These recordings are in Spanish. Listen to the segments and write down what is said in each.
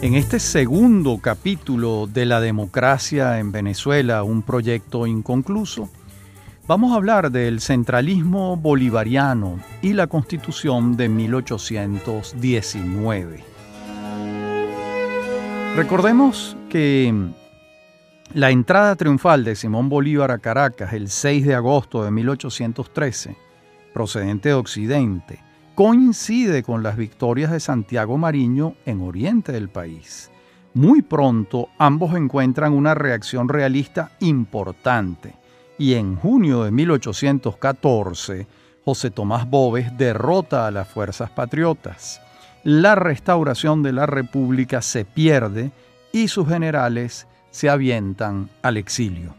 En este segundo capítulo de la democracia en Venezuela, un proyecto inconcluso, vamos a hablar del centralismo bolivariano y la constitución de 1819. Recordemos que la entrada triunfal de Simón Bolívar a Caracas el 6 de agosto de 1813, procedente de Occidente, coincide con las victorias de Santiago Mariño en oriente del país. Muy pronto ambos encuentran una reacción realista importante y en junio de 1814 José Tomás Boves derrota a las fuerzas patriotas. La restauración de la República se pierde y sus generales se avientan al exilio.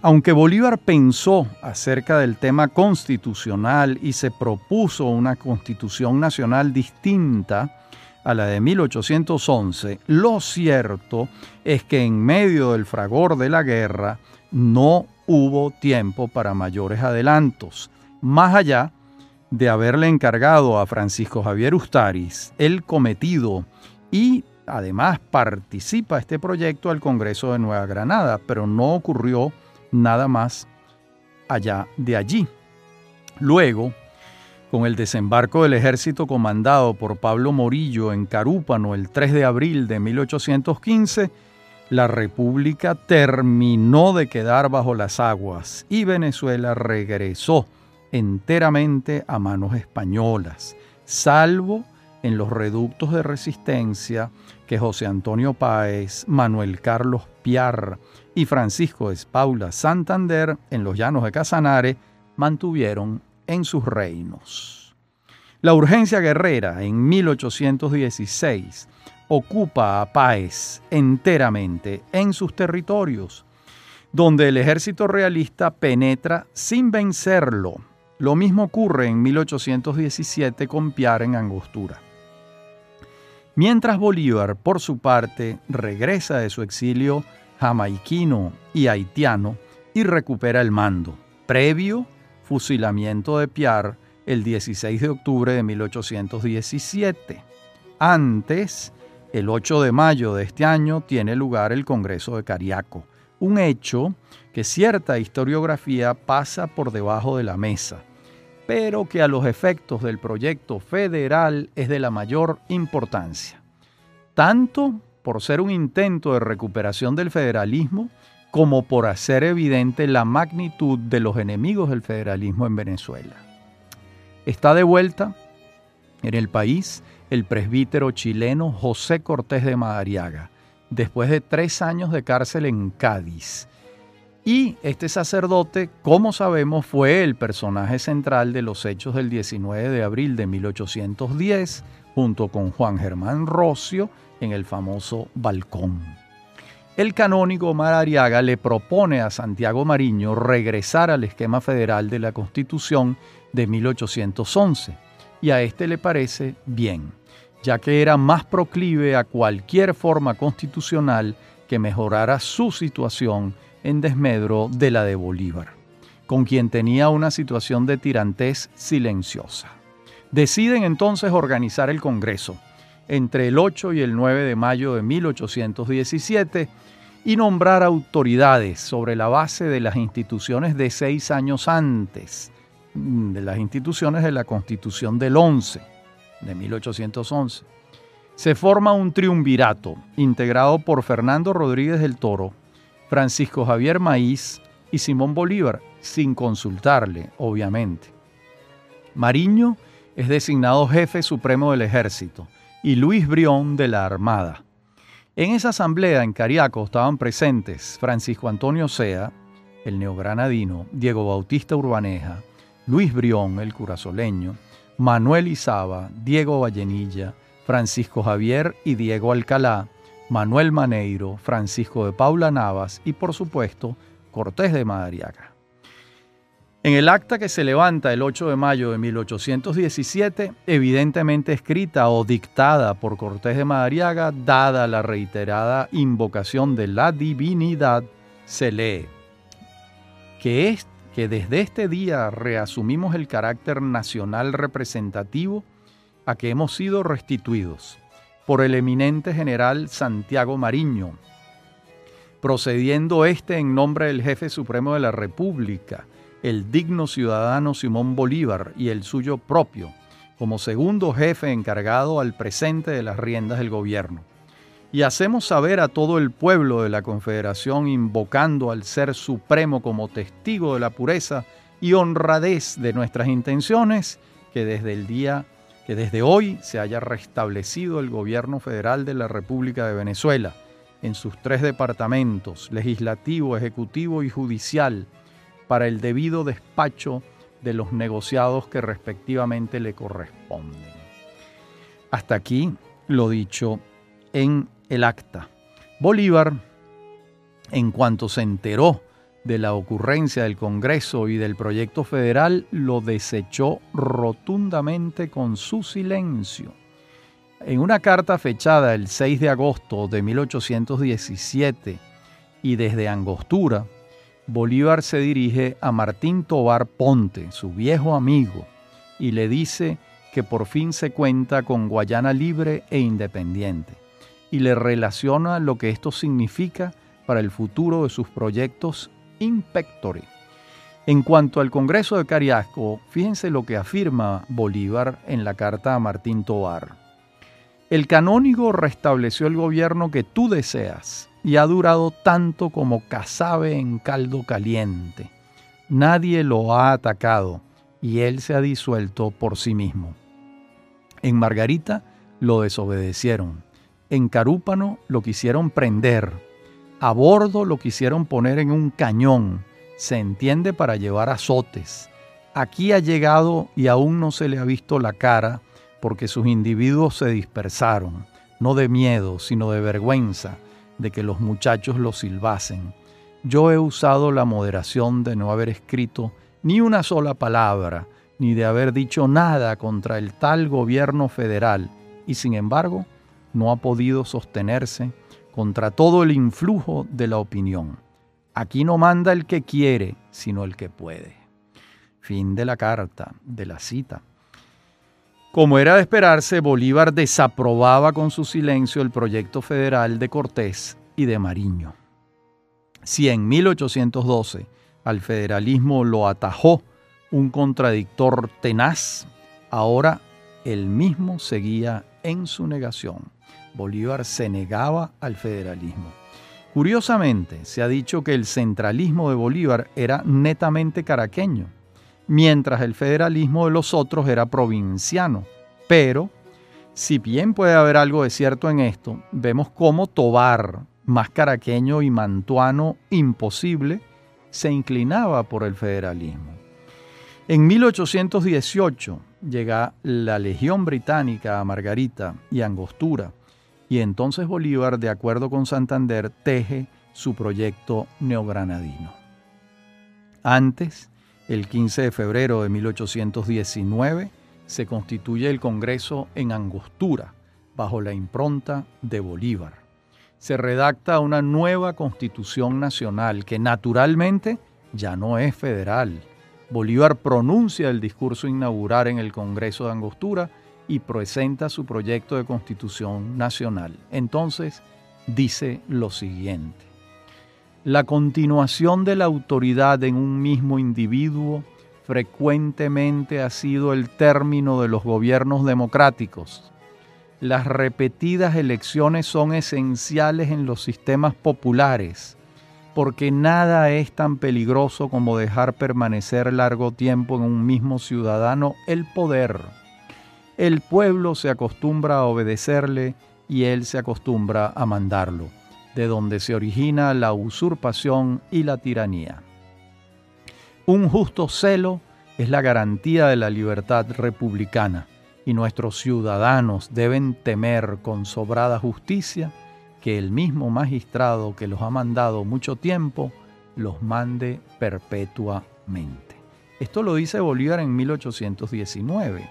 Aunque Bolívar pensó acerca del tema constitucional y se propuso una constitución nacional distinta a la de 1811, lo cierto es que en medio del fragor de la guerra no hubo tiempo para mayores adelantos, más allá de haberle encargado a Francisco Javier Ustaris el cometido y además participa este proyecto al Congreso de Nueva Granada, pero no ocurrió nada más allá de allí. Luego, con el desembarco del ejército comandado por Pablo Morillo en Carúpano el 3 de abril de 1815, la República terminó de quedar bajo las aguas y Venezuela regresó enteramente a manos españolas, salvo en los reductos de resistencia que José Antonio Páez, Manuel Carlos Piar y Francisco Espaula Santander en los llanos de Casanare mantuvieron en sus reinos. La urgencia guerrera en 1816 ocupa a Páez enteramente en sus territorios, donde el ejército realista penetra sin vencerlo. Lo mismo ocurre en 1817 con Piar en Angostura mientras Bolívar, por su parte, regresa de su exilio jamaiquino y haitiano y recupera el mando, previo fusilamiento de Piar el 16 de octubre de 1817. Antes, el 8 de mayo de este año, tiene lugar el Congreso de Cariaco, un hecho que cierta historiografía pasa por debajo de la mesa pero que a los efectos del proyecto federal es de la mayor importancia, tanto por ser un intento de recuperación del federalismo como por hacer evidente la magnitud de los enemigos del federalismo en Venezuela. Está de vuelta en el país el presbítero chileno José Cortés de Madariaga, después de tres años de cárcel en Cádiz, y este sacerdote, como sabemos, fue el personaje central de los hechos del 19 de abril de 1810, junto con Juan Germán Rocio, en el famoso balcón. El canónigo Marariaga le propone a Santiago Mariño regresar al esquema federal de la Constitución de 1811, y a este le parece bien, ya que era más proclive a cualquier forma constitucional que mejorara su situación en desmedro de la de Bolívar, con quien tenía una situación de tirantez silenciosa. Deciden entonces organizar el Congreso entre el 8 y el 9 de mayo de 1817 y nombrar autoridades sobre la base de las instituciones de seis años antes, mm, de las instituciones de la Constitución del 11, de 1811. Se forma un triunvirato integrado por Fernando Rodríguez del Toro, Francisco Javier Maíz y Simón Bolívar, sin consultarle, obviamente. Mariño es designado jefe supremo del ejército y Luis Brión de la Armada. En esa asamblea en Cariaco estaban presentes Francisco Antonio Sea, el neogranadino, Diego Bautista Urbaneja, Luis Brión, el curazoleño, Manuel Izaba, Diego Vallenilla, Francisco Javier y Diego Alcalá, Manuel Maneiro, Francisco de Paula Navas y por supuesto Cortés de Madariaga. En el acta que se levanta el 8 de mayo de 1817, evidentemente escrita o dictada por Cortés de Madariaga, dada la reiterada invocación de la divinidad, se lee que, es, que desde este día reasumimos el carácter nacional representativo a que hemos sido restituidos por el eminente general Santiago Mariño, procediendo este en nombre del jefe supremo de la República, el digno ciudadano Simón Bolívar y el suyo propio, como segundo jefe encargado al presente de las riendas del gobierno. Y hacemos saber a todo el pueblo de la Confederación, invocando al Ser Supremo como testigo de la pureza y honradez de nuestras intenciones, que desde el día que desde hoy se haya restablecido el gobierno federal de la República de Venezuela en sus tres departamentos, legislativo, ejecutivo y judicial, para el debido despacho de los negociados que respectivamente le corresponden. Hasta aquí lo dicho en el acta. Bolívar, en cuanto se enteró de la ocurrencia del Congreso y del proyecto federal, lo desechó rotundamente con su silencio. En una carta fechada el 6 de agosto de 1817 y desde Angostura, Bolívar se dirige a Martín Tobar Ponte, su viejo amigo, y le dice que por fin se cuenta con Guayana libre e independiente, y le relaciona lo que esto significa para el futuro de sus proyectos in En cuanto al Congreso de Cariasco, fíjense lo que afirma Bolívar en la carta a Martín Tobar. El canónigo restableció el gobierno que tú deseas y ha durado tanto como cazabe en caldo caliente. Nadie lo ha atacado y él se ha disuelto por sí mismo. En Margarita lo desobedecieron. En Carúpano lo quisieron prender. A bordo lo quisieron poner en un cañón. Se entiende para llevar azotes. Aquí ha llegado y aún no se le ha visto la cara porque sus individuos se dispersaron, no de miedo, sino de vergüenza de que los muchachos lo silbasen. Yo he usado la moderación de no haber escrito ni una sola palabra, ni de haber dicho nada contra el tal gobierno federal, y sin embargo no ha podido sostenerse contra todo el influjo de la opinión. Aquí no manda el que quiere, sino el que puede. Fin de la carta, de la cita. Como era de esperarse, Bolívar desaprobaba con su silencio el proyecto federal de Cortés y de Mariño. Si en 1812 al federalismo lo atajó un contradictor tenaz, ahora él mismo seguía en su negación. Bolívar se negaba al federalismo. Curiosamente, se ha dicho que el centralismo de Bolívar era netamente caraqueño mientras el federalismo de los otros era provinciano. Pero, si bien puede haber algo de cierto en esto, vemos cómo Tobar, más caraqueño y mantuano imposible, se inclinaba por el federalismo. En 1818 llega la Legión Británica a Margarita y Angostura, y entonces Bolívar, de acuerdo con Santander, teje su proyecto neogranadino. Antes, el 15 de febrero de 1819 se constituye el Congreso en Angostura, bajo la impronta de Bolívar. Se redacta una nueva constitución nacional que naturalmente ya no es federal. Bolívar pronuncia el discurso inaugural en el Congreso de Angostura y presenta su proyecto de constitución nacional. Entonces dice lo siguiente la continuación de la autoridad en un mismo individuo frecuentemente ha sido el término de los gobiernos democráticos. Las repetidas elecciones son esenciales en los sistemas populares, porque nada es tan peligroso como dejar permanecer largo tiempo en un mismo ciudadano el poder. El pueblo se acostumbra a obedecerle y él se acostumbra a mandarlo de donde se origina la usurpación y la tiranía. Un justo celo es la garantía de la libertad republicana y nuestros ciudadanos deben temer con sobrada justicia que el mismo magistrado que los ha mandado mucho tiempo los mande perpetuamente. Esto lo dice Bolívar en 1819,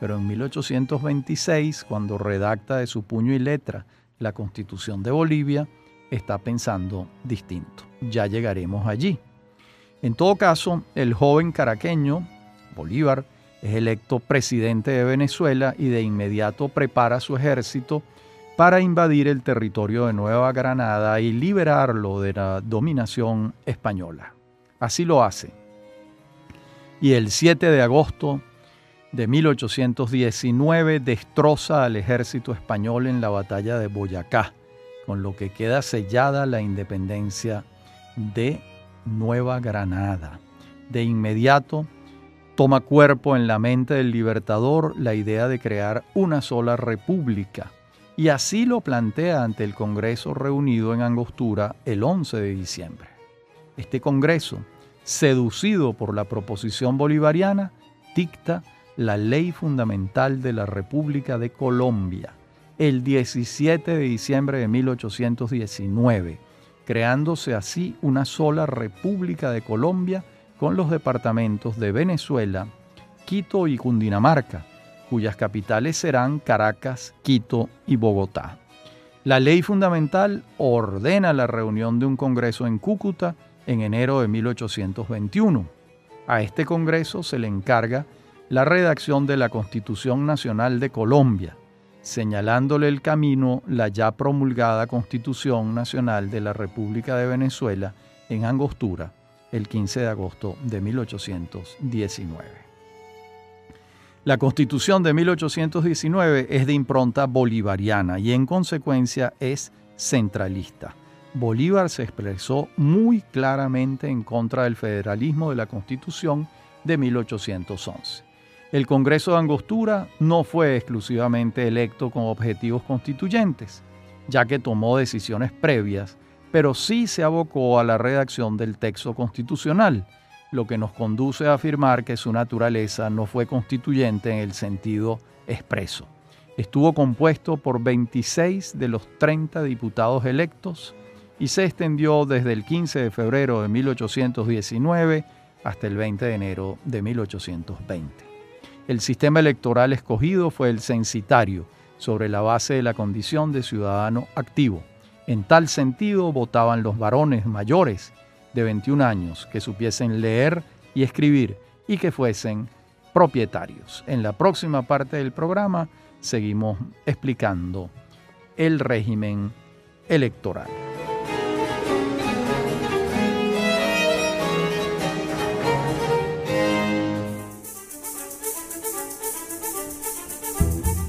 pero en 1826, cuando redacta de su puño y letra la Constitución de Bolivia, está pensando distinto. Ya llegaremos allí. En todo caso, el joven caraqueño, Bolívar, es electo presidente de Venezuela y de inmediato prepara su ejército para invadir el territorio de Nueva Granada y liberarlo de la dominación española. Así lo hace. Y el 7 de agosto de 1819 destroza al ejército español en la batalla de Boyacá, con lo que queda sellada la independencia de Nueva Granada. De inmediato toma cuerpo en la mente del libertador la idea de crear una sola república, y así lo plantea ante el Congreso reunido en Angostura el 11 de diciembre. Este Congreso, seducido por la proposición bolivariana, dicta la ley fundamental de la República de Colombia el 17 de diciembre de 1819, creándose así una sola República de Colombia con los departamentos de Venezuela, Quito y Cundinamarca, cuyas capitales serán Caracas, Quito y Bogotá. La ley fundamental ordena la reunión de un Congreso en Cúcuta en enero de 1821. A este Congreso se le encarga la redacción de la Constitución Nacional de Colombia, señalándole el camino la ya promulgada Constitución Nacional de la República de Venezuela en Angostura el 15 de agosto de 1819. La Constitución de 1819 es de impronta bolivariana y en consecuencia es centralista. Bolívar se expresó muy claramente en contra del federalismo de la Constitución de 1811. El Congreso de Angostura no fue exclusivamente electo con objetivos constituyentes, ya que tomó decisiones previas, pero sí se abocó a la redacción del texto constitucional, lo que nos conduce a afirmar que su naturaleza no fue constituyente en el sentido expreso. Estuvo compuesto por 26 de los 30 diputados electos y se extendió desde el 15 de febrero de 1819 hasta el 20 de enero de 1820. El sistema electoral escogido fue el censitario, sobre la base de la condición de ciudadano activo. En tal sentido votaban los varones mayores de 21 años que supiesen leer y escribir y que fuesen propietarios. En la próxima parte del programa seguimos explicando el régimen electoral.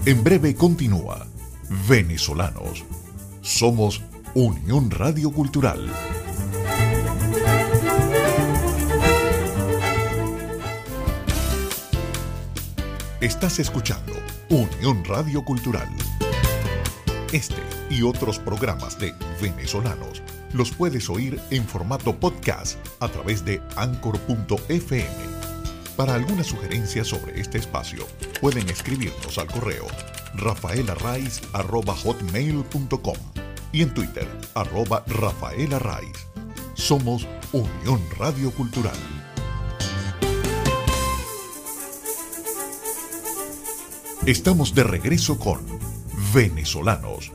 En breve continúa Venezolanos. Somos Unión Radio Cultural. Estás escuchando Unión Radio Cultural. Este y otros programas de Venezolanos los puedes oír en formato podcast a través de anchor.fm para alguna sugerencia sobre este espacio, pueden escribirnos al correo rafaelarraiz.com y en Twitter, arroba rafaelarraiz. Somos Unión Radio Cultural. Estamos de regreso con Venezolanos.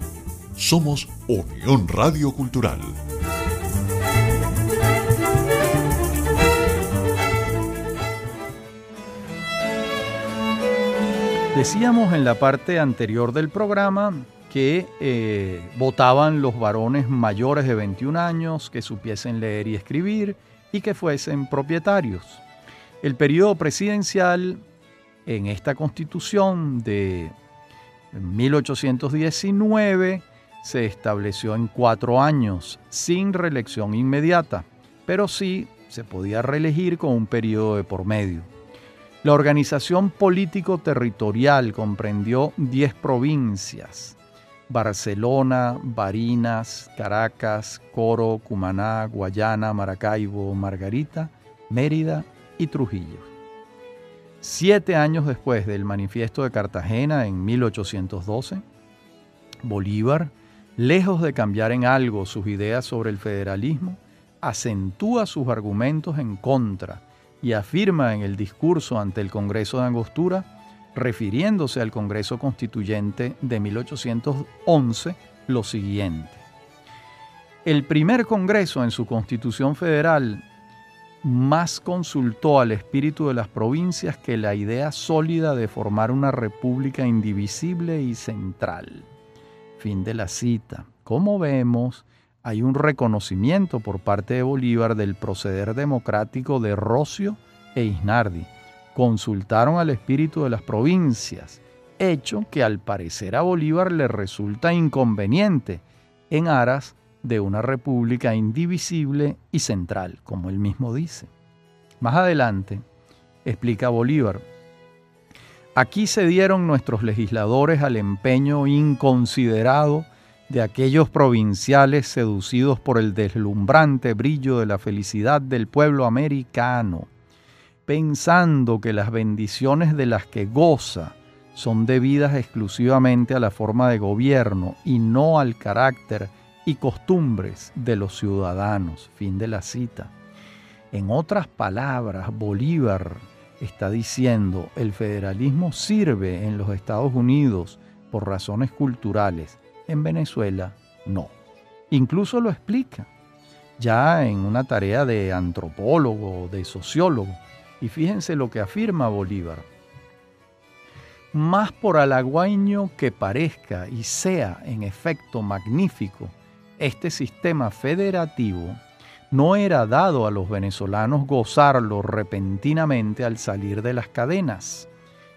Somos Unión Radio Cultural. Decíamos en la parte anterior del programa que eh, votaban los varones mayores de 21 años que supiesen leer y escribir y que fuesen propietarios. El periodo presidencial en esta constitución de 1819 se estableció en cuatro años, sin reelección inmediata, pero sí se podía reelegir con un periodo de por medio. La organización político-territorial comprendió 10 provincias, Barcelona, Barinas, Caracas, Coro, Cumaná, Guayana, Maracaibo, Margarita, Mérida y Trujillo. Siete años después del Manifiesto de Cartagena en 1812, Bolívar, lejos de cambiar en algo sus ideas sobre el federalismo, acentúa sus argumentos en contra y afirma en el discurso ante el Congreso de Angostura, refiriéndose al Congreso Constituyente de 1811, lo siguiente. El primer Congreso en su Constitución Federal más consultó al espíritu de las provincias que la idea sólida de formar una república indivisible y central. Fin de la cita. Como vemos, hay un reconocimiento por parte de Bolívar del proceder democrático de Rocio e Isnardi. Consultaron al espíritu de las provincias, hecho que al parecer a Bolívar le resulta inconveniente en aras de una república indivisible y central, como él mismo dice. Más adelante, explica Bolívar, aquí se dieron nuestros legisladores al empeño inconsiderado de aquellos provinciales seducidos por el deslumbrante brillo de la felicidad del pueblo americano, pensando que las bendiciones de las que goza son debidas exclusivamente a la forma de gobierno y no al carácter y costumbres de los ciudadanos. Fin de la cita. En otras palabras, Bolívar está diciendo, el federalismo sirve en los Estados Unidos por razones culturales, en Venezuela, no. Incluso lo explica, ya en una tarea de antropólogo, de sociólogo. Y fíjense lo que afirma Bolívar. Más por halagüeño que parezca y sea en efecto magnífico, este sistema federativo no era dado a los venezolanos gozarlo repentinamente al salir de las cadenas.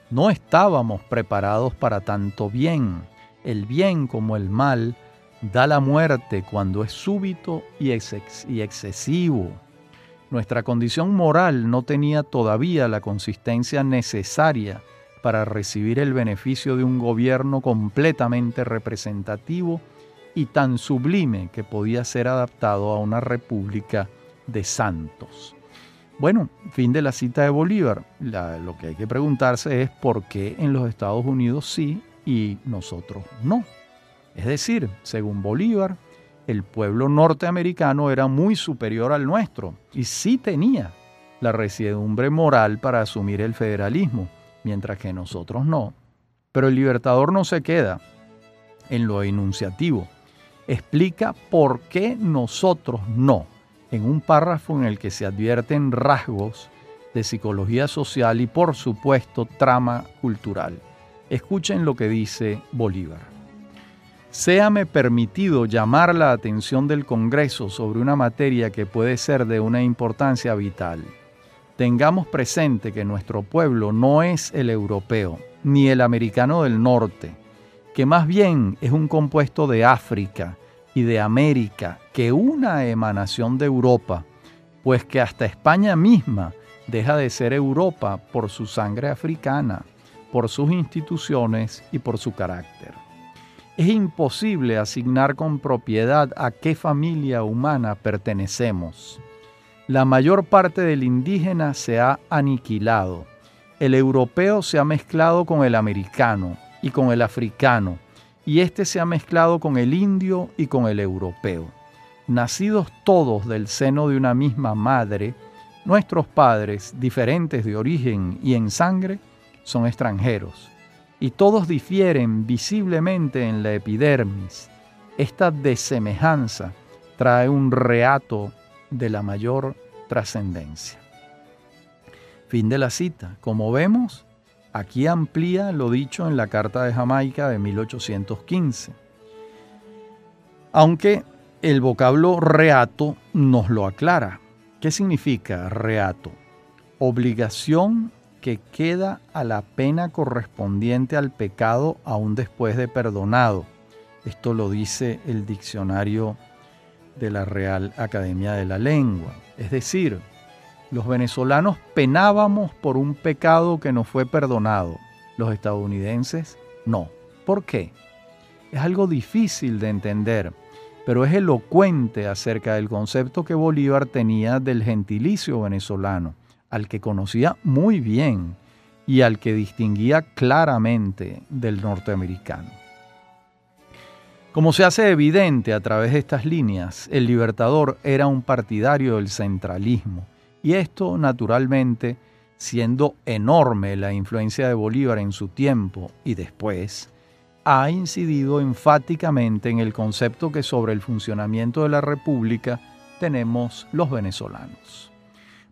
No estábamos preparados para tanto bien el bien como el mal, da la muerte cuando es súbito y, excesivo. Nuestra condición moral no tenía todavía la consistencia necesaria para recibir el beneficio de un gobierno completamente representativo y tan sublime que podía ser adaptado a una república de santos. Bueno, fin de la cita de Bolívar. lo que hay que preguntarse es por qué en los Estados Unidos sí y nosotros no. Es decir, según Bolívar, el pueblo norteamericano era muy superior al nuestro y sí tenía la resiedumbre moral para asumir el federalismo, mientras que nosotros no. Pero el libertador no se queda en lo enunciativo. Explica por qué nosotros no, en un párrafo en el que se advierten rasgos de psicología social y por supuesto trama cultural. Escuchen lo que dice Bolívar. Séame permitido llamar la atención del Congreso sobre una materia que puede ser de una importancia vital. Tengamos presente que nuestro pueblo no es el europeo, ni el americano del norte, que más bien es un compuesto de África y de América que una emanación de Europa, pues que hasta España misma deja de ser Europa por su sangre africana por sus instituciones y por su carácter. Es imposible asignar con propiedad a qué familia humana pertenecemos. La mayor parte del indígena se ha aniquilado. El europeo se ha mezclado con el americano y con el africano, y este se ha mezclado con el indio y con el europeo. Nacidos todos del seno de una misma madre, nuestros padres, diferentes de origen y en sangre, son extranjeros y todos difieren visiblemente en la epidermis. Esta desemejanza trae un reato de la mayor trascendencia. Fin de la cita. Como vemos, aquí amplía lo dicho en la Carta de Jamaica de 1815. Aunque el vocablo reato nos lo aclara. ¿Qué significa reato? Obligación que queda a la pena correspondiente al pecado aún después de perdonado. Esto lo dice el diccionario de la Real Academia de la Lengua. Es decir, los venezolanos penábamos por un pecado que nos fue perdonado. Los estadounidenses no. ¿Por qué? Es algo difícil de entender, pero es elocuente acerca del concepto que Bolívar tenía del gentilicio venezolano al que conocía muy bien y al que distinguía claramente del norteamericano. Como se hace evidente a través de estas líneas, el Libertador era un partidario del centralismo, y esto naturalmente, siendo enorme la influencia de Bolívar en su tiempo y después, ha incidido enfáticamente en el concepto que sobre el funcionamiento de la República tenemos los venezolanos.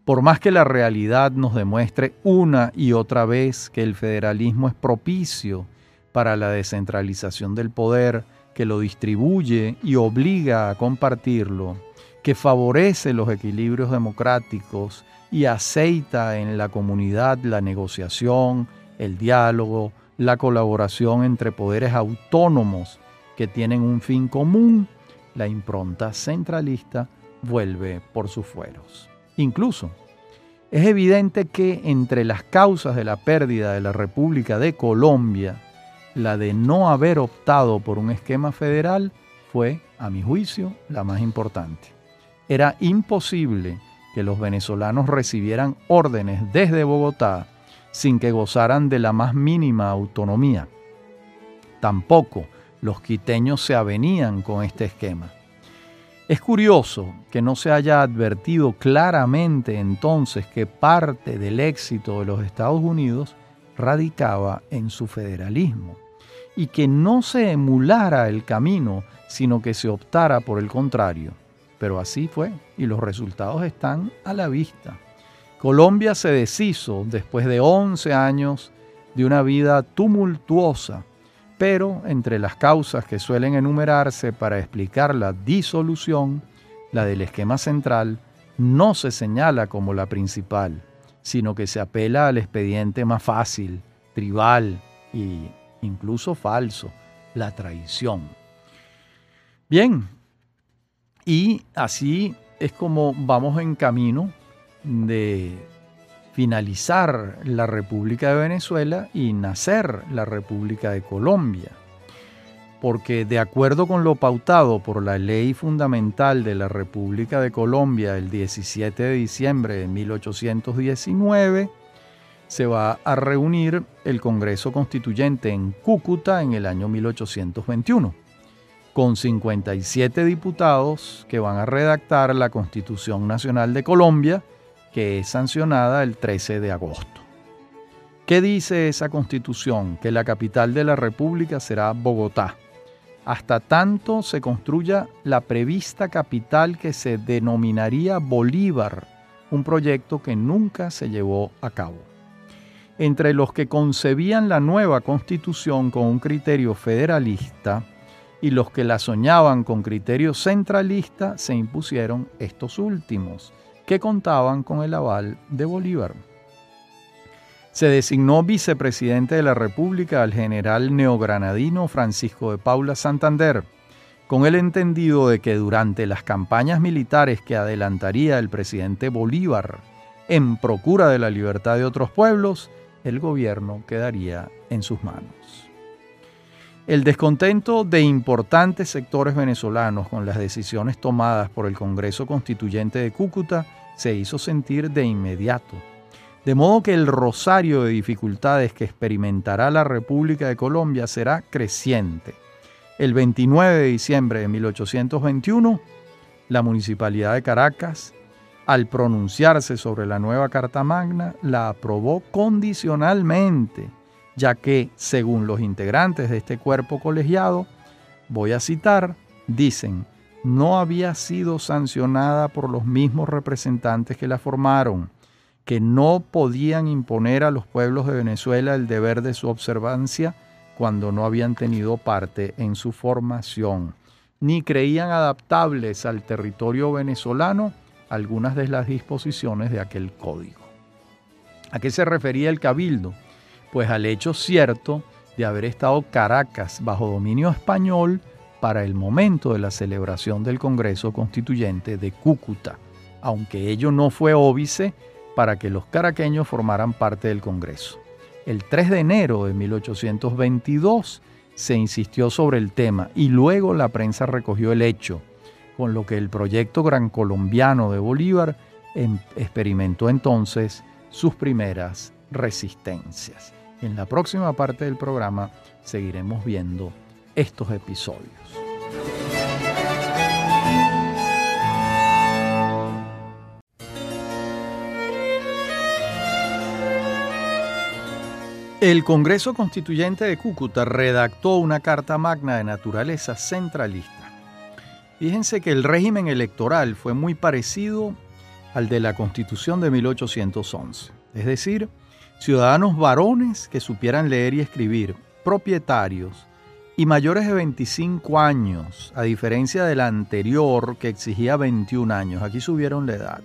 Por más que la realidad nos demuestre una y otra vez que el federalismo es propicio para la descentralización del poder que lo distribuye y obliga a compartirlo, que favorece los equilibrios democráticos y aceita en la comunidad la negociación, el diálogo, la colaboración entre poderes autónomos que tienen un fin común, la impronta centralista vuelve por sus fueros. Incluso, es evidente que entre las causas de la pérdida de la República de Colombia, la de no haber optado por un esquema federal fue, a mi juicio, la más importante. Era imposible que los venezolanos recibieran órdenes desde Bogotá sin que gozaran de la más mínima autonomía. Tampoco los quiteños se avenían con este esquema. Es curioso que no se haya advertido claramente entonces que parte del éxito de los Estados Unidos radicaba en su federalismo y que no se emulara el camino, sino que se optara por el contrario. Pero así fue y los resultados están a la vista. Colombia se deshizo después de 11 años de una vida tumultuosa, pero entre las causas que suelen enumerarse para explicar la disolución, la del esquema central no se señala como la principal, sino que se apela al expediente más fácil, tribal e incluso falso, la traición. Bien, y así es como vamos en camino de finalizar la República de Venezuela y nacer la República de Colombia. Porque de acuerdo con lo pautado por la ley fundamental de la República de Colombia el 17 de diciembre de 1819, se va a reunir el Congreso Constituyente en Cúcuta en el año 1821 con 57 diputados que van a redactar la Constitución Nacional de Colombia, que es sancionada el 13 de agosto. ¿Qué dice esa constitución? Que la capital de la República será Bogotá, hasta tanto se construya la prevista capital que se denominaría Bolívar, un proyecto que nunca se llevó a cabo. Entre los que concebían la nueva constitución con un criterio federalista, y los que la soñaban con criterio centralista se impusieron estos últimos, que contaban con el aval de Bolívar. Se designó vicepresidente de la República al general neogranadino Francisco de Paula Santander, con el entendido de que durante las campañas militares que adelantaría el presidente Bolívar en procura de la libertad de otros pueblos, el gobierno quedaría en sus manos. El descontento de importantes sectores venezolanos con las decisiones tomadas por el Congreso Constituyente de Cúcuta se hizo sentir de inmediato. De modo que el rosario de dificultades que experimentará la República de Colombia será creciente. El 29 de diciembre de 1821, la Municipalidad de Caracas, al pronunciarse sobre la nueva Carta Magna, la aprobó condicionalmente ya que, según los integrantes de este cuerpo colegiado, voy a citar, dicen, no había sido sancionada por los mismos representantes que la formaron, que no podían imponer a los pueblos de Venezuela el deber de su observancia cuando no habían tenido parte en su formación, ni creían adaptables al territorio venezolano algunas de las disposiciones de aquel código. ¿A qué se refería el cabildo? pues al hecho cierto de haber estado Caracas bajo dominio español para el momento de la celebración del Congreso Constituyente de Cúcuta, aunque ello no fue óbice para que los caraqueños formaran parte del Congreso. El 3 de enero de 1822 se insistió sobre el tema y luego la prensa recogió el hecho, con lo que el proyecto Gran Colombiano de Bolívar em, experimentó entonces sus primeras resistencias. En la próxima parte del programa seguiremos viendo estos episodios. El Congreso Constituyente de Cúcuta redactó una Carta Magna de naturaleza centralista. Fíjense que el régimen electoral fue muy parecido al de la Constitución de 1811, es decir, ciudadanos varones que supieran leer y escribir, propietarios, y mayores de 25 años, a diferencia del anterior que exigía 21 años. Aquí subieron la edad.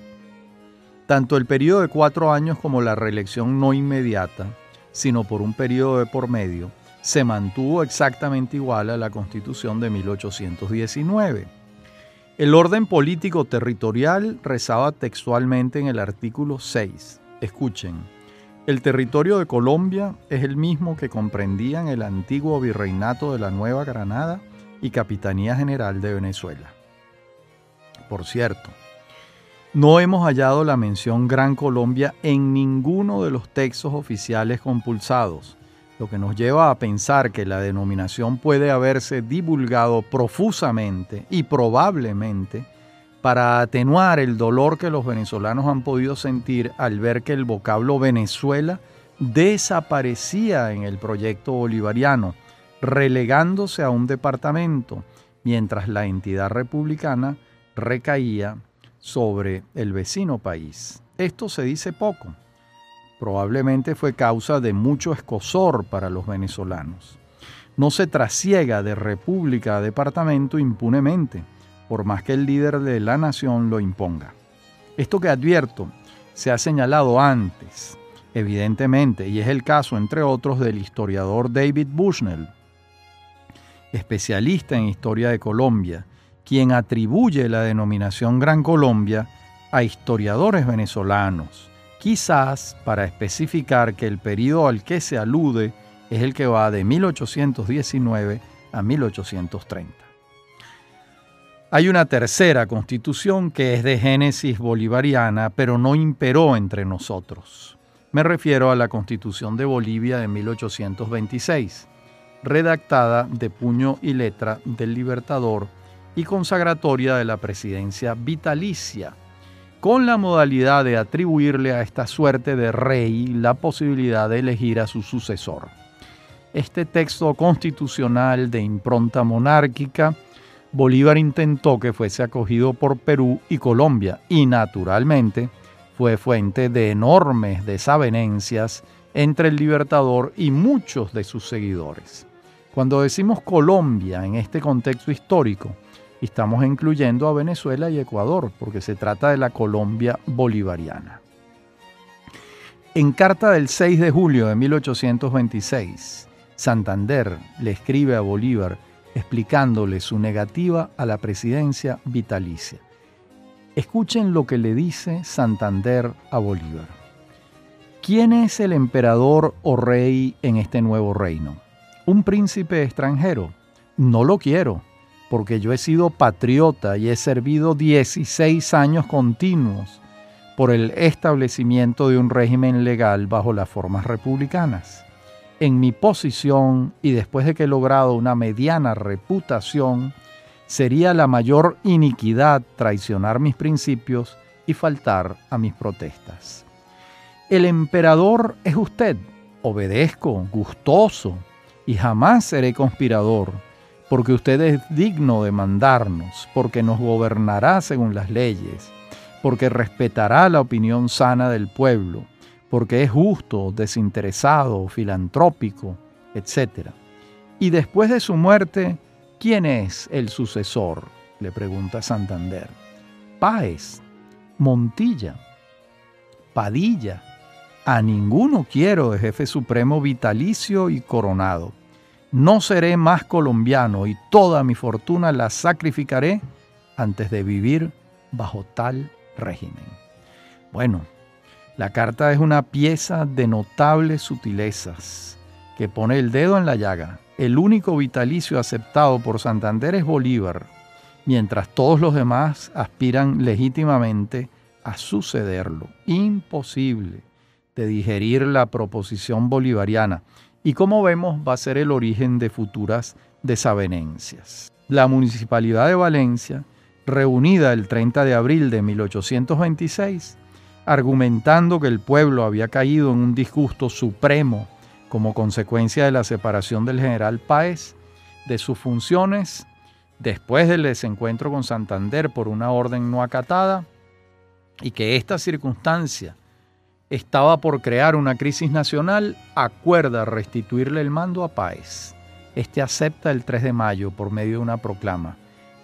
Tanto el periodo de cuatro años como la reelección no inmediata, sino por un periodo de por medio, se mantuvo exactamente igual a la Constitución de 1819. El orden político territorial rezaba textualmente en el artículo 6. Escuchen, el territorio de Colombia es el mismo que comprendían el antiguo virreinato de la Nueva Granada y Capitanía General de Venezuela. Por cierto, no hemos hallado la mención Gran Colombia en ninguno de los textos oficiales compulsados, lo que nos lleva a pensar que la denominación puede haberse divulgado profusamente y probablemente para atenuar el dolor que los venezolanos han podido sentir al ver que el vocablo Venezuela desaparecía en el proyecto bolivariano, relegándose a un departamento, mientras la entidad republicana recaía sobre el vecino país. Esto se dice poco. Probablemente fue causa de mucho escosor para los venezolanos. No se trasiega de república a departamento impunemente, por más que el líder de la nación lo imponga. Esto que advierto se ha señalado antes, evidentemente, y es el caso, entre otros, del historiador David Bushnell, especialista en historia de Colombia, quien atribuye la denominación Gran Colombia a historiadores venezolanos, quizás para especificar que el periodo al que se alude es el que va de 1819 a 1830. Hay una tercera constitución que es de génesis bolivariana, pero no imperó entre nosotros. Me refiero a la constitución de Bolivia de 1826, redactada de puño y letra del libertador y consagratoria de la presidencia vitalicia, con la modalidad de atribuirle a esta suerte de rey la posibilidad de elegir a su sucesor. Este texto constitucional de impronta monárquica, Bolívar intentó que fuese acogido por Perú y Colombia y naturalmente fue fuente de enormes desavenencias entre el libertador y muchos de sus seguidores. Cuando decimos Colombia en este contexto histórico, estamos incluyendo a Venezuela y Ecuador, porque se trata de la Colombia bolivariana. En carta del 6 de julio de 1826, Santander le escribe a Bolívar explicándole su negativa a la presidencia vitalicia. Escuchen lo que le dice Santander a Bolívar. ¿Quién es el emperador o rey en este nuevo reino? ¿Un príncipe extranjero? No lo quiero porque yo he sido patriota y he servido 16 años continuos por el establecimiento de un régimen legal bajo las formas republicanas. En mi posición y después de que he logrado una mediana reputación, sería la mayor iniquidad traicionar mis principios y faltar a mis protestas. El emperador es usted, obedezco, gustoso, y jamás seré conspirador porque usted es digno de mandarnos, porque nos gobernará según las leyes, porque respetará la opinión sana del pueblo, porque es justo, desinteresado, filantrópico, etc. Y después de su muerte, ¿quién es el sucesor? le pregunta Santander. Páez, Montilla, Padilla. A ninguno quiero de jefe supremo vitalicio y coronado no seré más colombiano y toda mi fortuna la sacrificaré antes de vivir bajo tal régimen. Bueno, la carta es una pieza de notables sutilezas que pone el dedo en la llaga. El único vitalicio aceptado por Santander es Bolívar, mientras todos los demás aspiran legítimamente a sucederlo. Imposible de digerir la proposición bolivariana y como vemos va a ser el origen de futuras desavenencias. La Municipalidad de Valencia, reunida el 30 de abril de 1826, argumentando que el pueblo había caído en un disgusto supremo como consecuencia de la separación del general Páez de sus funciones después del desencuentro con Santander por una orden no acatada, y que esta circunstancia estaba por crear una crisis nacional, acuerda restituirle el mando a Páez. Este acepta el 3 de mayo por medio de una proclama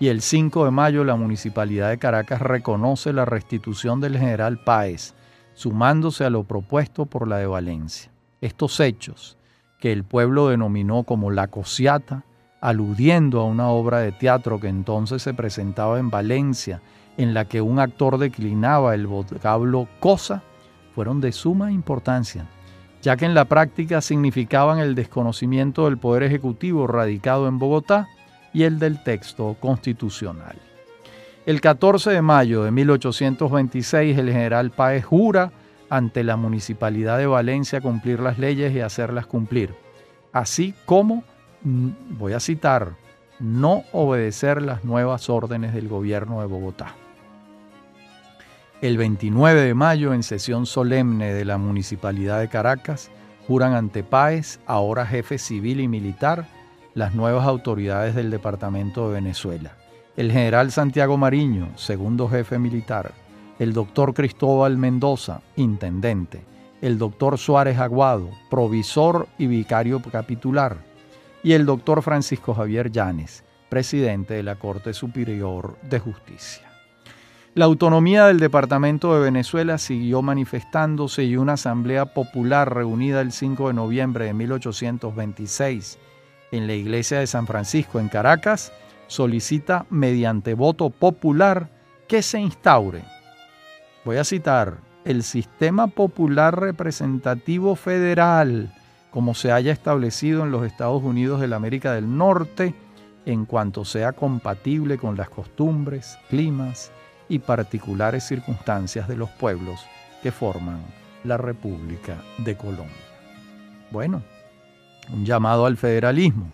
y el 5 de mayo la Municipalidad de Caracas reconoce la restitución del general Páez, sumándose a lo propuesto por la de Valencia. Estos hechos, que el pueblo denominó como la cosiata, aludiendo a una obra de teatro que entonces se presentaba en Valencia, en la que un actor declinaba el vocablo cosa, fueron de suma importancia, ya que en la práctica significaban el desconocimiento del Poder Ejecutivo radicado en Bogotá y el del texto constitucional. El 14 de mayo de 1826 el general Páez jura ante la Municipalidad de Valencia cumplir las leyes y hacerlas cumplir, así como Mm, voy a citar, no obedecer las nuevas órdenes del gobierno de Bogotá. El 29 de mayo, en sesión solemne de la Municipalidad de Caracas, juran ante Páez, ahora jefe civil y militar, las nuevas autoridades del Departamento de Venezuela. El general Santiago Mariño, segundo jefe militar, el doctor Cristóbal Mendoza, intendente, el doctor Suárez Aguado, provisor y vicario capitular, y el doctor Francisco Javier Llanes, presidente de la Corte Superior de Justicia. La autonomía del Departamento de Venezuela siguió manifestándose y una asamblea popular reunida el 5 de noviembre de 1826 en la iglesia de San Francisco en Caracas solicita mediante voto popular que se instaure, voy a citar, el sistema popular representativo federal como se haya establecido en los Estados Unidos de la América del Norte, en cuanto sea compatible con las costumbres, climas y particulares circunstancias de los pueblos que forman la República de Colombia. Bueno, un llamado al federalismo.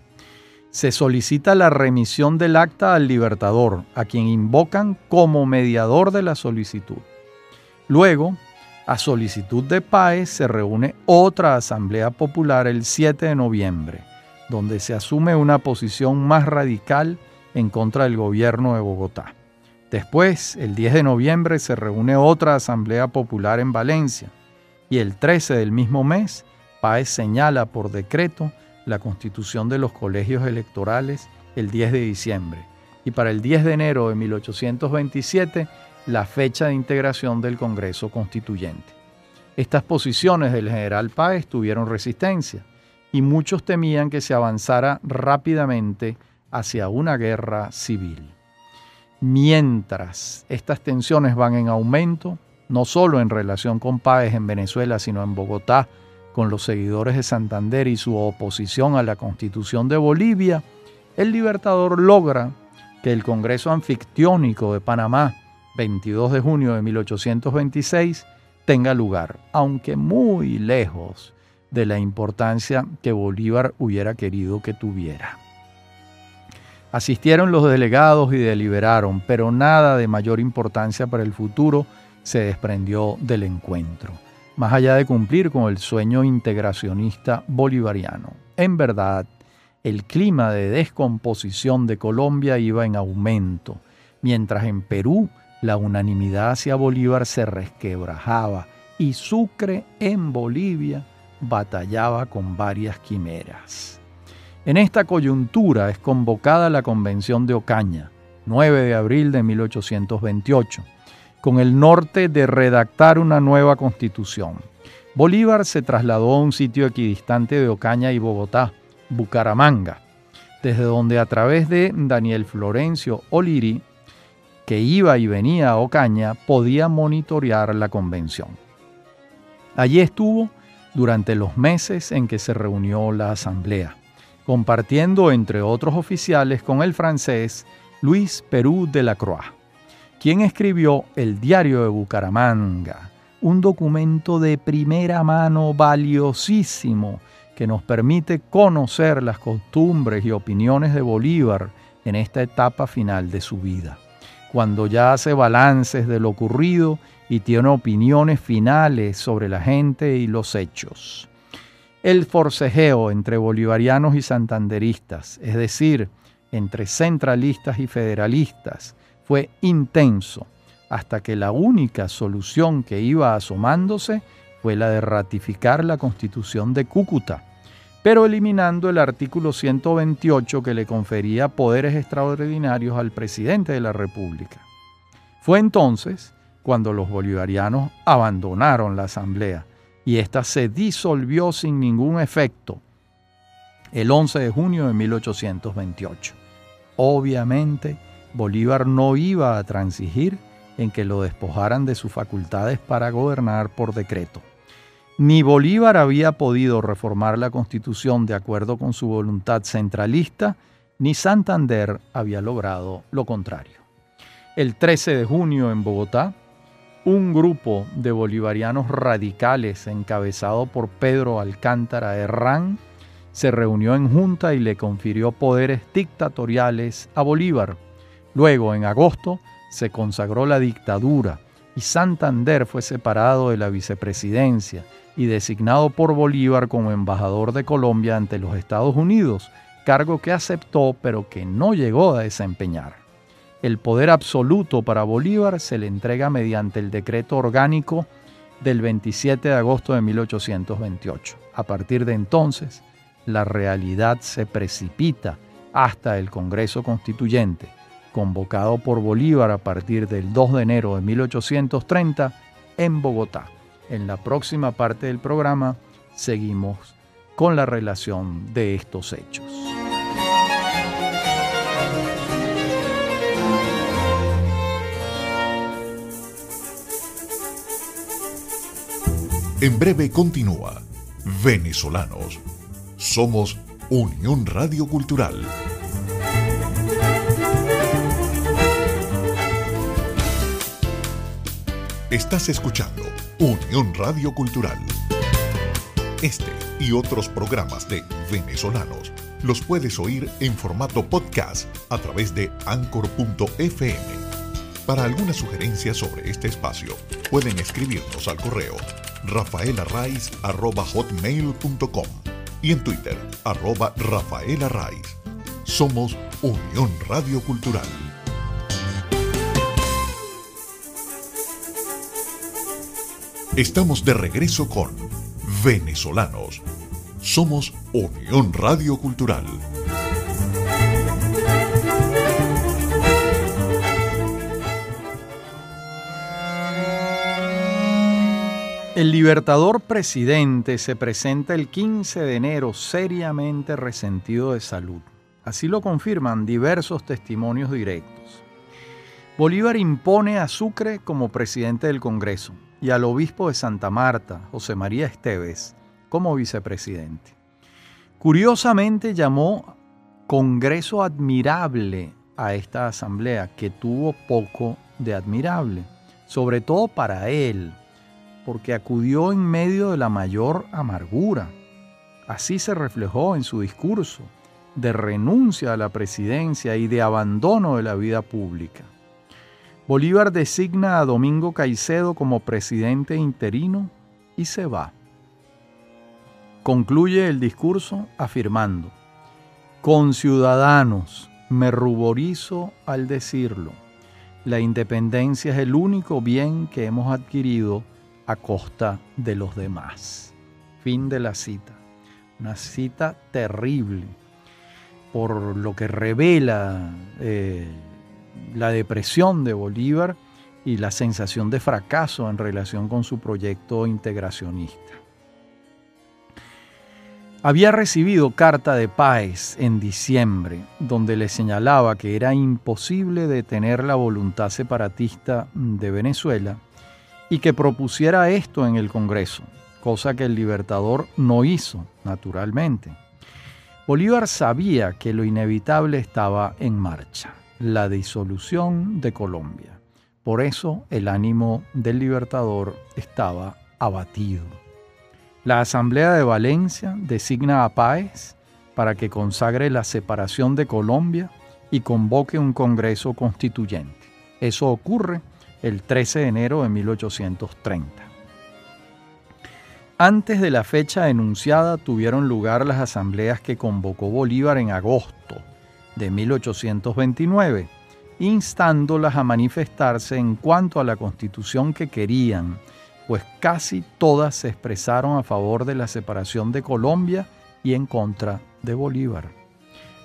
Se solicita la remisión del acta al libertador, a quien invocan como mediador de la solicitud. Luego, a solicitud de Páez se reúne otra Asamblea Popular el 7 de noviembre, donde se asume una posición más radical en contra del gobierno de Bogotá. Después, el 10 de noviembre, se reúne otra Asamblea Popular en Valencia y el 13 del mismo mes, Páez señala por decreto la constitución de los colegios electorales el 10 de diciembre y para el 10 de enero de 1827 la fecha de integración del Congreso Constituyente. Estas posiciones del general Páez tuvieron resistencia y muchos temían que se avanzara rápidamente hacia una guerra civil. Mientras estas tensiones van en aumento, no solo en relación con Páez en Venezuela, sino en Bogotá, con los seguidores de Santander y su oposición a la constitución de Bolivia, el libertador logra que el Congreso Anfictiónico de Panamá 22 de junio de 1826 tenga lugar, aunque muy lejos de la importancia que Bolívar hubiera querido que tuviera. Asistieron los delegados y deliberaron, pero nada de mayor importancia para el futuro se desprendió del encuentro, más allá de cumplir con el sueño integracionista bolivariano. En verdad, el clima de descomposición de Colombia iba en aumento, mientras en Perú la unanimidad hacia Bolívar se resquebrajaba y Sucre en Bolivia batallaba con varias quimeras. En esta coyuntura es convocada la Convención de Ocaña, 9 de abril de 1828, con el norte de redactar una nueva constitución. Bolívar se trasladó a un sitio equidistante de Ocaña y Bogotá, Bucaramanga, desde donde a través de Daniel Florencio Oliri que iba y venía a Ocaña podía monitorear la convención. Allí estuvo durante los meses en que se reunió la asamblea, compartiendo entre otros oficiales con el francés Luis Perú de la Croix, quien escribió el Diario de Bucaramanga, un documento de primera mano valiosísimo que nos permite conocer las costumbres y opiniones de Bolívar en esta etapa final de su vida cuando ya hace balances de lo ocurrido y tiene opiniones finales sobre la gente y los hechos. El forcejeo entre bolivarianos y santanderistas, es decir, entre centralistas y federalistas, fue intenso, hasta que la única solución que iba asomándose fue la de ratificar la constitución de Cúcuta, pero eliminando el artículo 128 que le confería poderes extraordinarios al presidente de la República. Fue entonces cuando los bolivarianos abandonaron la asamblea y ésta se disolvió sin ningún efecto el 11 de junio de 1828. Obviamente, Bolívar no iba a transigir en que lo despojaran de sus facultades para gobernar por decreto. Ni Bolívar había podido reformar la constitución de acuerdo con su voluntad centralista, ni Santander había logrado lo contrario. El 13 de junio en Bogotá, un grupo de bolivarianos radicales encabezado por Pedro Alcántara Herrán se reunió en junta y le confirió poderes dictatoriales a Bolívar. Luego, en agosto, se consagró la dictadura y Santander fue separado de la vicepresidencia y designado por Bolívar como embajador de Colombia ante los Estados Unidos, cargo que aceptó pero que no llegó a desempeñar. El poder absoluto para Bolívar se le entrega mediante el decreto orgánico del 27 de agosto de 1828. A partir de entonces, la realidad se precipita hasta el Congreso Constituyente, convocado por Bolívar a partir del 2 de enero de 1830 en Bogotá. En la próxima parte del programa seguimos con la relación de estos hechos. En breve continúa Venezolanos somos Unión Radio Cultural. Estás escuchando Unión Radio Cultural. Este y otros programas de venezolanos los puedes oír en formato podcast a través de anchor.fm. Para alguna sugerencia sobre este espacio, pueden escribirnos al correo rafaelarraiz.com y en Twitter, arroba Rafael Arraiz. Somos Unión Radio Cultural. Estamos de regreso con Venezolanos. Somos Unión Radio Cultural. El libertador presidente se presenta el 15 de enero seriamente resentido de salud. Así lo confirman diversos testimonios directos. Bolívar impone a Sucre como presidente del Congreso y al obispo de Santa Marta, José María Esteves, como vicepresidente. Curiosamente llamó Congreso admirable a esta asamblea, que tuvo poco de admirable, sobre todo para él, porque acudió en medio de la mayor amargura. Así se reflejó en su discurso de renuncia a la presidencia y de abandono de la vida pública. Bolívar designa a Domingo Caicedo como presidente interino y se va. Concluye el discurso afirmando, con ciudadanos me ruborizo al decirlo, la independencia es el único bien que hemos adquirido a costa de los demás. Fin de la cita. Una cita terrible por lo que revela eh, la depresión de Bolívar y la sensación de fracaso en relación con su proyecto integracionista. Había recibido carta de Páez en diciembre, donde le señalaba que era imposible detener la voluntad separatista de Venezuela y que propusiera esto en el Congreso, cosa que el Libertador no hizo, naturalmente. Bolívar sabía que lo inevitable estaba en marcha, la disolución de Colombia. Por eso el ánimo del Libertador estaba abatido. La Asamblea de Valencia designa a Páez para que consagre la separación de Colombia y convoque un Congreso constituyente. Eso ocurre el 13 de enero de 1830. Antes de la fecha enunciada tuvieron lugar las asambleas que convocó Bolívar en agosto de 1829, instándolas a manifestarse en cuanto a la constitución que querían, pues casi todas se expresaron a favor de la separación de Colombia y en contra de Bolívar.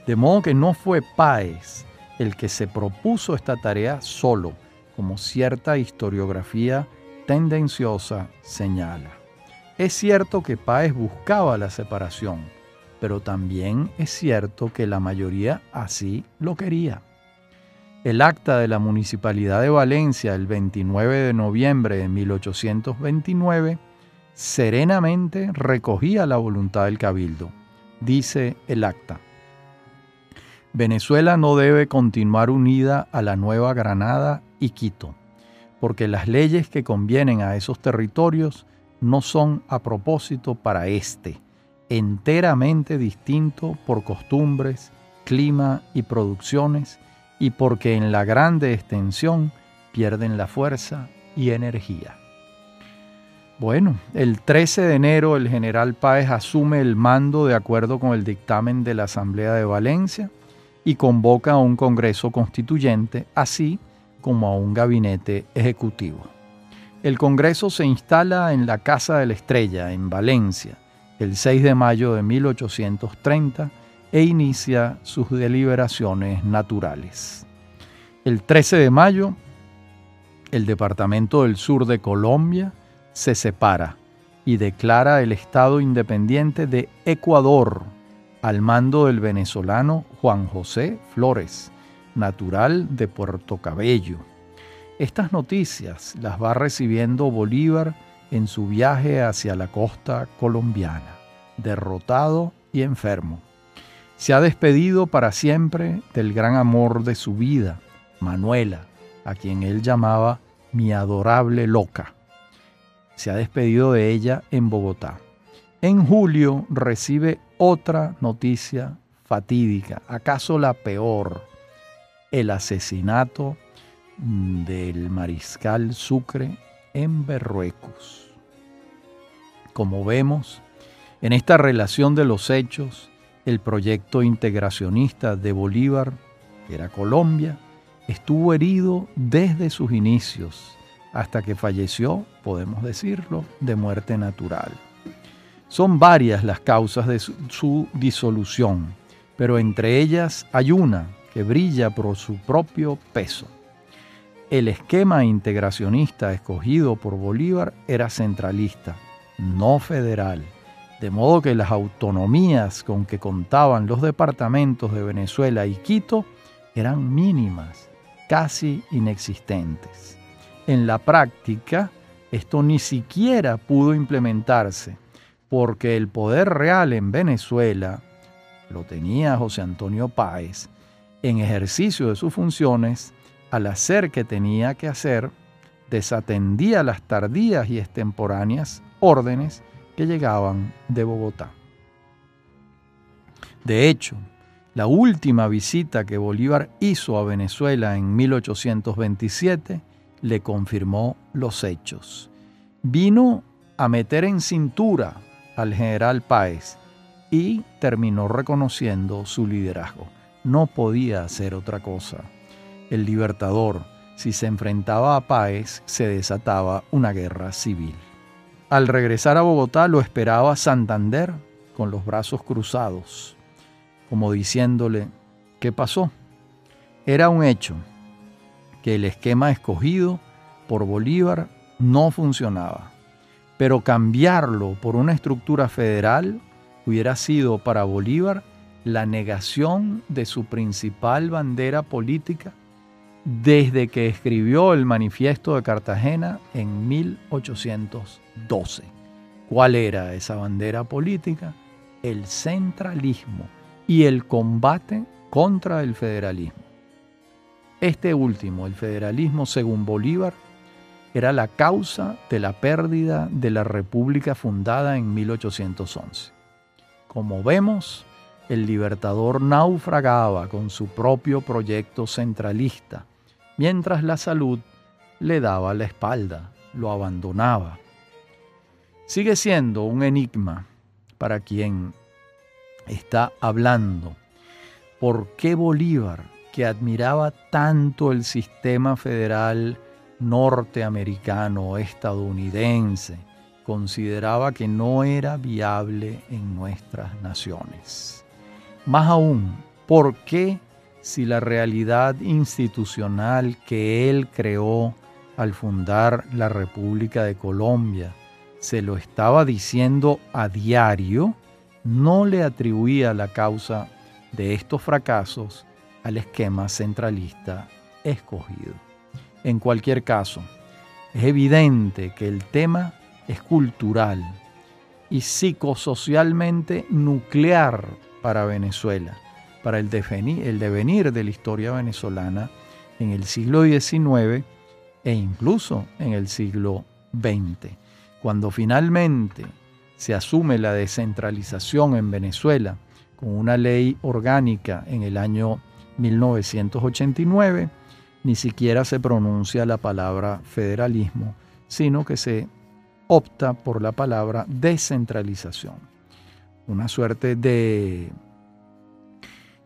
De modo que no fue Páez el que se propuso esta tarea solo, como cierta historiografía tendenciosa señala. Es cierto que Páez buscaba la separación, pero también es cierto que la mayoría así lo quería. El acta de la Municipalidad de Valencia el 29 de noviembre de 1829 serenamente recogía la voluntad del cabildo. Dice el acta. Venezuela no debe continuar unida a la Nueva Granada y Quito, porque las leyes que convienen a esos territorios no son a propósito para éste, enteramente distinto por costumbres, clima y producciones, y porque en la grande extensión pierden la fuerza y energía. Bueno, el 13 de enero el general Páez asume el mando de acuerdo con el dictamen de la Asamblea de Valencia y convoca a un Congreso Constituyente, así como a un gabinete ejecutivo. El Congreso se instala en la Casa de la Estrella, en Valencia, el 6 de mayo de 1830 e inicia sus deliberaciones naturales. El 13 de mayo, el Departamento del Sur de Colombia se separa y declara el Estado independiente de Ecuador al mando del venezolano Juan José Flores, natural de Puerto Cabello. Estas noticias las va recibiendo Bolívar en su viaje hacia la costa colombiana, derrotado y enfermo. Se ha despedido para siempre del gran amor de su vida, Manuela, a quien él llamaba mi adorable loca. Se ha despedido de ella en Bogotá. En julio recibe otra noticia fatídica, acaso la peor, el asesinato del mariscal Sucre en Berruecos. Como vemos, en esta relación de los hechos, el proyecto integracionista de Bolívar, que era Colombia, estuvo herido desde sus inicios hasta que falleció, podemos decirlo, de muerte natural. Son varias las causas de su, disolución, pero entre ellas hay una que brilla por su propio peso. El esquema integracionista escogido por Bolívar era centralista, no federal, de modo que las autonomías con que contaban los departamentos de Venezuela y Quito eran mínimas, casi inexistentes. En la práctica, esto ni siquiera pudo implementarse porque el poder real en Venezuela lo tenía José Antonio Páez en ejercicio de sus funciones, al hacer que tenía que hacer, desatendía las tardías y extemporáneas órdenes que llegaban de Bogotá. De hecho, la última visita que Bolívar hizo a Venezuela en 1827 le confirmó los hechos. Vino a meter en cintura al general Páez y terminó reconociendo su liderazgo. No podía hacer otra cosa. El libertador, si se enfrentaba a Páez, se desataba una guerra civil. Al regresar a Bogotá lo esperaba Santander con los brazos cruzados, como diciéndole, ¿qué pasó? Era un hecho que el esquema escogido por Bolívar no funcionaba pero cambiarlo por una estructura federal hubiera sido para Bolívar la negación de su principal bandera política desde que escribió el manifiesto de Cartagena en 1812. ¿Cuál era esa bandera política? El centralismo y el combate contra el federalismo. Este último, el federalismo según Bolívar, era la causa de la pérdida de la república fundada en 1811. Como vemos, el libertador naufragaba con su propio proyecto centralista, mientras la salud le daba la espalda, lo abandonaba. Sigue siendo un enigma para quien está hablando. ¿Por qué Bolívar, que admiraba tanto el sistema federal norteamericano, estadounidense, consideraba que no era viable en nuestras naciones. Más aún, ¿por qué si la realidad institucional que él creó al fundar la República de Colombia se lo estaba diciendo a diario, no le atribuía la causa de estos fracasos al esquema centralista escogido. En cualquier caso, es evidente que el tema es cultural y psicosocialmente nuclear para Venezuela, para el devenir, de la historia venezolana en el siglo XIX e incluso en el siglo XX. Cuando finalmente se asume la descentralización en Venezuela con una ley orgánica en el año 1989, ni siquiera se pronuncia la palabra federalismo, sino que se opta por la palabra descentralización. Una suerte de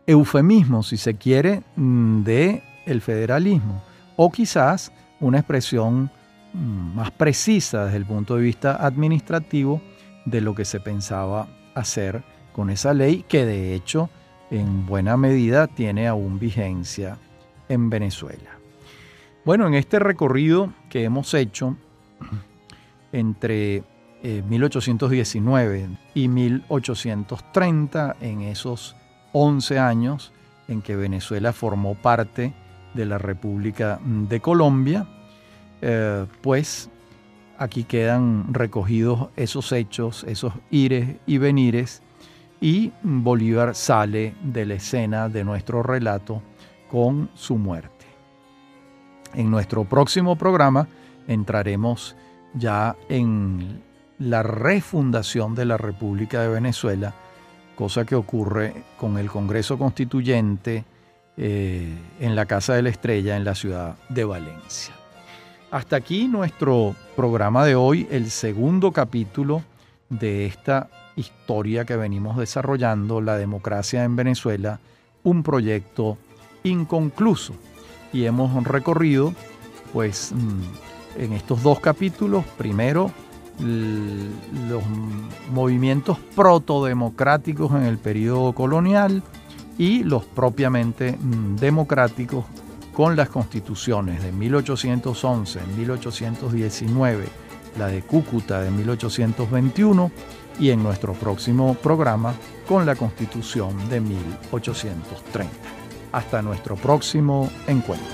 eufemismo, si se quiere, mm, de el federalismo, o quizás una expresión mm, más precisa desde el punto de vista administrativo de lo que se pensaba hacer con esa ley que de hecho en buena medida tiene aún vigencia en Venezuela. Bueno, en este recorrido que hemos hecho entre 1819 eh, y 1830, en esos 11 años en que Venezuela formó parte de la República de Colombia, eh, pues aquí quedan recogidos esos hechos, esos ires y venires, y Bolívar sale de la escena de nuestro relato con su muerte. En nuestro próximo programa entraremos ya en la refundación de la República de Venezuela, cosa que ocurre con el Congreso Constituyente eh, en la Casa de la Estrella en la ciudad de Valencia. Hasta aquí nuestro programa de hoy, el segundo capítulo de esta historia que venimos desarrollando, la democracia en Venezuela, un proyecto inconcluso. Y hemos recorrido, pues, mm, en estos dos capítulos, primero, los movimientos protodemocráticos en el periodo colonial y los propiamente mm, democráticos con las constituciones de 1811, 1819, la de Cúcuta de 1821 y en nuestro próximo programa con la Constitución de 1830. Hasta nuestro próximo encuentro.